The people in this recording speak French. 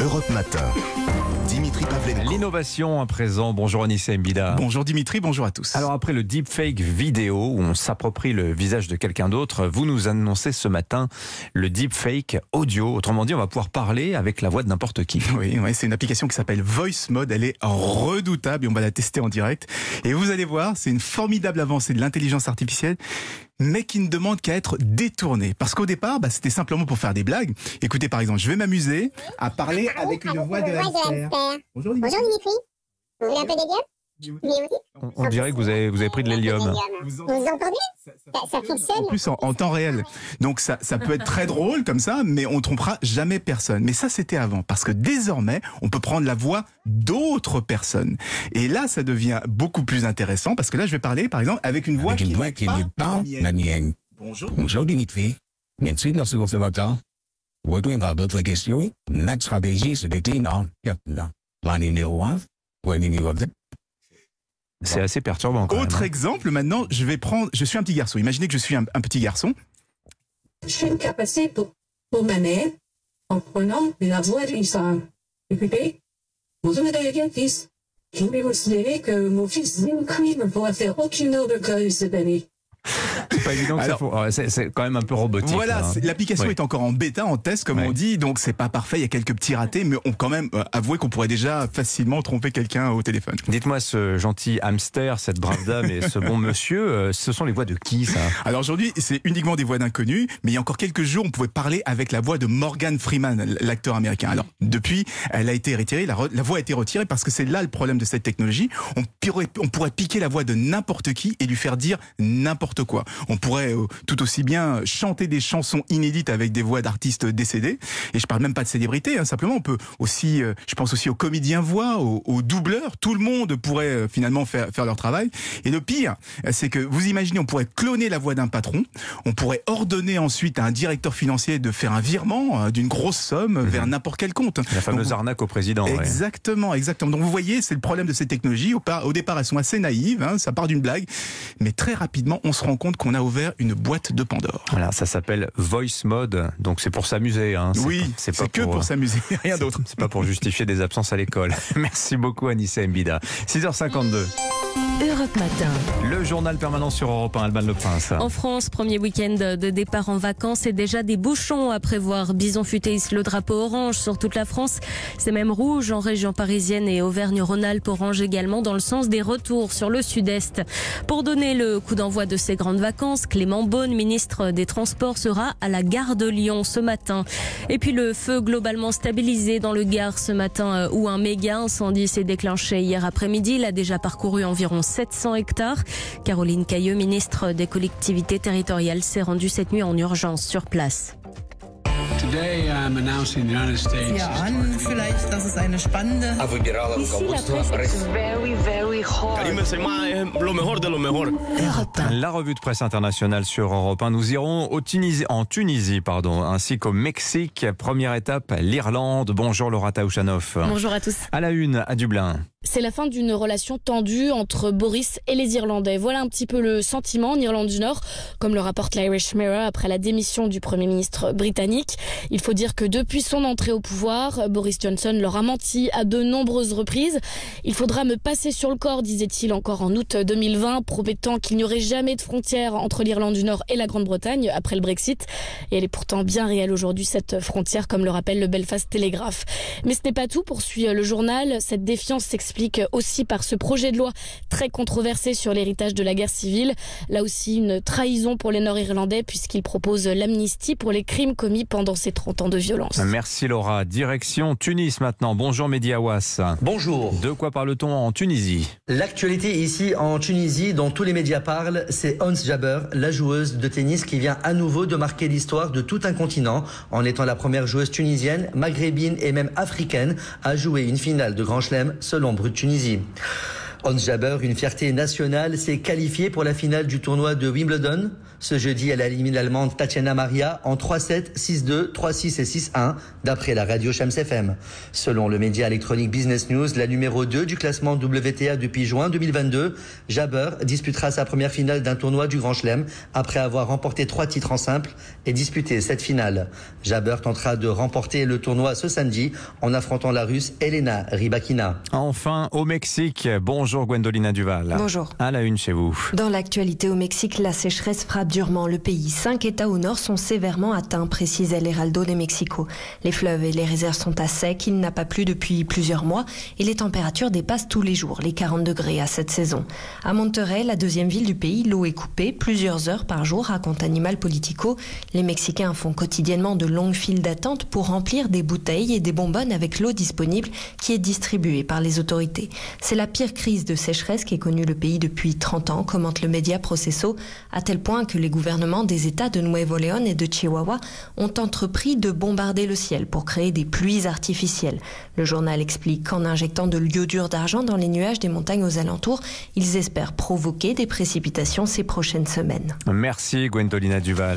Europe Matin. Dimitri Pavlenko. L'innovation à présent. Bonjour Anissa Mbida. Bonjour Dimitri, bonjour à tous. Alors après le deepfake vidéo où on s'approprie le visage de quelqu'un d'autre, vous nous annoncez ce matin le deepfake audio. Autrement dit, on va pouvoir parler avec la voix de n'importe qui. Oui, ouais, c'est une application qui s'appelle Voice Mode. Elle est redoutable et on va la tester en direct. Et vous allez voir, c'est une formidable avancée de l'intelligence artificielle mais qui ne demande qu'à être détournée. Parce qu'au départ, bah, c'était simplement pour faire des blagues. Écoutez, par exemple, je vais m'amuser à parler avec une voix de hamster. Bonjour Dimitri. Bonjour Dimitri. Vous voulez un peu d'hélium On, on dirait que vous avez, vous avez pris de l'hélium. Vous entendez ça, ça fonctionne En plus, en, en temps réel. Donc ça, ça peut être très drôle comme ça, mais on trompera jamais personne. Mais ça, c'était avant. Parce que désormais, on peut prendre la voix d'autres personnes. Et là, ça devient beaucoup plus intéressant parce que là, je vais parler, par exemple, avec une voix Avec qui une voix n'est qui pas n'est pas la mienne. Bonjour. Bonjour Dimitri. Merci de ce conservateur. Retournez à votre question. Notre stratégie se décline en quatre ans. Plan numéro 1, point numéro 2. C'est assez perturbant quand Autre même. hein. exemple, maintenant, je vais prendre. Je suis un petit garçon. Imaginez que je suis un, un petit garçon. Je suis capacité pour, pour ma mère en prenant la voix de Lisa. Écoutez, bonjour madame fils. Je voulais vous signaler que mon fils Dimitri ne pourra faire aucune autre chose cette année. C'est pas évident que ça Alors- C'est quand même un peu robotique. Voilà, là, hein. l'application Oui. est encore en bêta, en test, comme Ouais. on dit, donc c'est pas parfait. Il y a quelques petits ratés, mais on quand même euh, avouer qu'on pourrait déjà facilement tromper quelqu'un au téléphone. Dites-moi, ce gentil hamster, cette brave dame et ce bon monsieur, euh, ce sont les voix de qui ça? Alors aujourd'hui, c'est uniquement des voix d'inconnus, mais il y a encore quelques jours, on pouvait parler avec la voix de Morgan Freeman, l'acteur américain. Alors depuis, elle a été retirée, la, re- la voix a été retirée parce que c'est là le problème de cette technologie. On pourrait, on pourrait piquer la voix de n'importe qui et lui faire dire n'importe quoi. On pourrait euh, tout aussi bien chanter des chansons inédites avec des voix d'artistes décédés. Et je parle même pas de célébrités, hein, simplement on peut aussi, euh, je pense aussi aux comédiens voix, aux, aux doubleurs. Tout le monde pourrait euh, finalement faire, faire leur travail. Et le pire, c'est que vous imaginez, on pourrait cloner la voix d'un patron, on pourrait ordonner ensuite à un directeur financier de faire un virement d'une grosse somme vers n'importe quel compte. La fameuse Donc, arnaque au président. ouais. Exactement, exactement. Donc vous voyez, c'est le problème de ces technologies. Au, par- au départ, elles sont assez naïves, hein, ça part d'une blague, mais très rapidement, on se rend compte qu'on a ouvert une boîte de Pandore. Voilà, ça s'appelle Voice Mode, donc c'est pour s'amuser. Hein. Oui, c'est pas que pour, s'amuser, rien d'autre. C'est pas pour justifier des absences à l'école. Merci beaucoup Anissa Mbida. 6h52. Europe Matin. Le journal permanent sur Europe 1, Alban Le Prince. En France, premier week-end de départ en vacances et déjà des bouchons à prévoir. Bison futé hisse le drapeau orange sur toute la France. C'est même rouge en région parisienne et Auvergne-Rhône-Alpes orange également dans le sens des retours sur le sud-est. Pour donner le coup d'envoi de ces grandes vacances, Clément Beaune, ministre des Transports, sera à la gare de Lyon ce matin. Et puis le feu globalement stabilisé dans le Gard ce matin euh, où un méga incendie s'est déclenché hier après-midi. Il a déjà parcouru environ 700 hectares. Caroline Cailleux, ministre des collectivités territoriales, s'est rendue cette nuit en urgence sur place. Ja, an, vielleicht, eine spannende. La revue de presse internationale sur Europe 1. Nous irons au Tunisie, en Tunisie pardon, ainsi qu'au Mexique. Première étape, l'Irlande. Bonjour Laura Taouchanoff. Bonjour à tous. À la une, à Dublin. C'est la fin d'une relation tendue entre Boris et les Irlandais. Voilà un petit peu le sentiment en Irlande du Nord, comme le rapporte l'Irish Mirror après la démission du Premier ministre britannique. Il faut dire que depuis son entrée au pouvoir, Boris Johnson leur a menti à de nombreuses reprises. Il faudra me passer sur le corps, disait-il encore en août 2020, promettant qu'il n'y aurait jamais de frontière entre l'Irlande du Nord et la Grande-Bretagne après le Brexit. Et elle est pourtant bien réelle aujourd'hui, cette frontière, comme le rappelle le Belfast Telegraph. Mais ce n'est pas tout, poursuit le journal. Cette défiance s'explique aussi par ce projet de loi très controversé sur l'héritage de la guerre civile. Là aussi, une trahison pour les Nord-Irlandais puisqu'il propose l'amnistie pour les crimes commis pendant ces 30 ans de violence. Merci Laura. Direction Tunis maintenant. Bonjour Mehdi Awas. Bonjour. De quoi parle-t-on en Tunisie? L'actualité ici en Tunisie, dont tous les médias parlent, c'est Ons Jabeur, la joueuse de tennis qui vient à nouveau de marquer l'histoire de tout un continent en étant la première joueuse tunisienne, maghrébine et même africaine à jouer une finale de Grand Chelem selon Brut Tunisie. Hans Jaber, une fierté nationale, s'est qualifiée pour la finale du tournoi de Wimbledon. Ce jeudi, elle a éliminé l'allemande Tatiana Maria en 3-7, 6-2, 3-6 et 6-1, d'après la radio Shams FM. Selon le média électronique Business News, la numéro 2 du classement WTA depuis juin 2022, Jaber disputera sa première finale d'un tournoi du Grand Chelem après avoir remporté trois titres en simple et disputé cette finale. Jaber tentera de remporter le tournoi ce samedi en affrontant la russe Elena Rybakina. Enfin, au Mexique, bonjour Gwendolina Duval. Bonjour. À la une chez vous. Dans l'actualité au Mexique, la sécheresse frappe durement le pays. Cinq États au nord sont sévèrement atteints, précise El Heraldo de Mexico. Les fleuves et les réserves sont à sec, il n'a pas plu depuis plusieurs mois et les températures dépassent tous les jours les 40 degrés à cette saison. À Monterrey, la deuxième ville du pays, l'eau est coupée plusieurs heures par jour, raconte Animal Politico. Les Mexicains font quotidiennement de longues files d'attente pour remplir des bouteilles et des bonbonnes avec l'eau disponible qui est distribuée par les autorités. C'est la pire crise de sécheresse qu'ait connue le pays depuis 30 ans, commente le média Processo, à tel point que les gouvernements des États de Nuevo León et de Chihuahua ont entrepris de bombarder le ciel pour créer des pluies artificielles. Le journal explique qu'en injectant de l'iodure d'argent dans les nuages des montagnes aux alentours, ils espèrent provoquer des précipitations ces prochaines semaines. Merci Gwendolina Duval.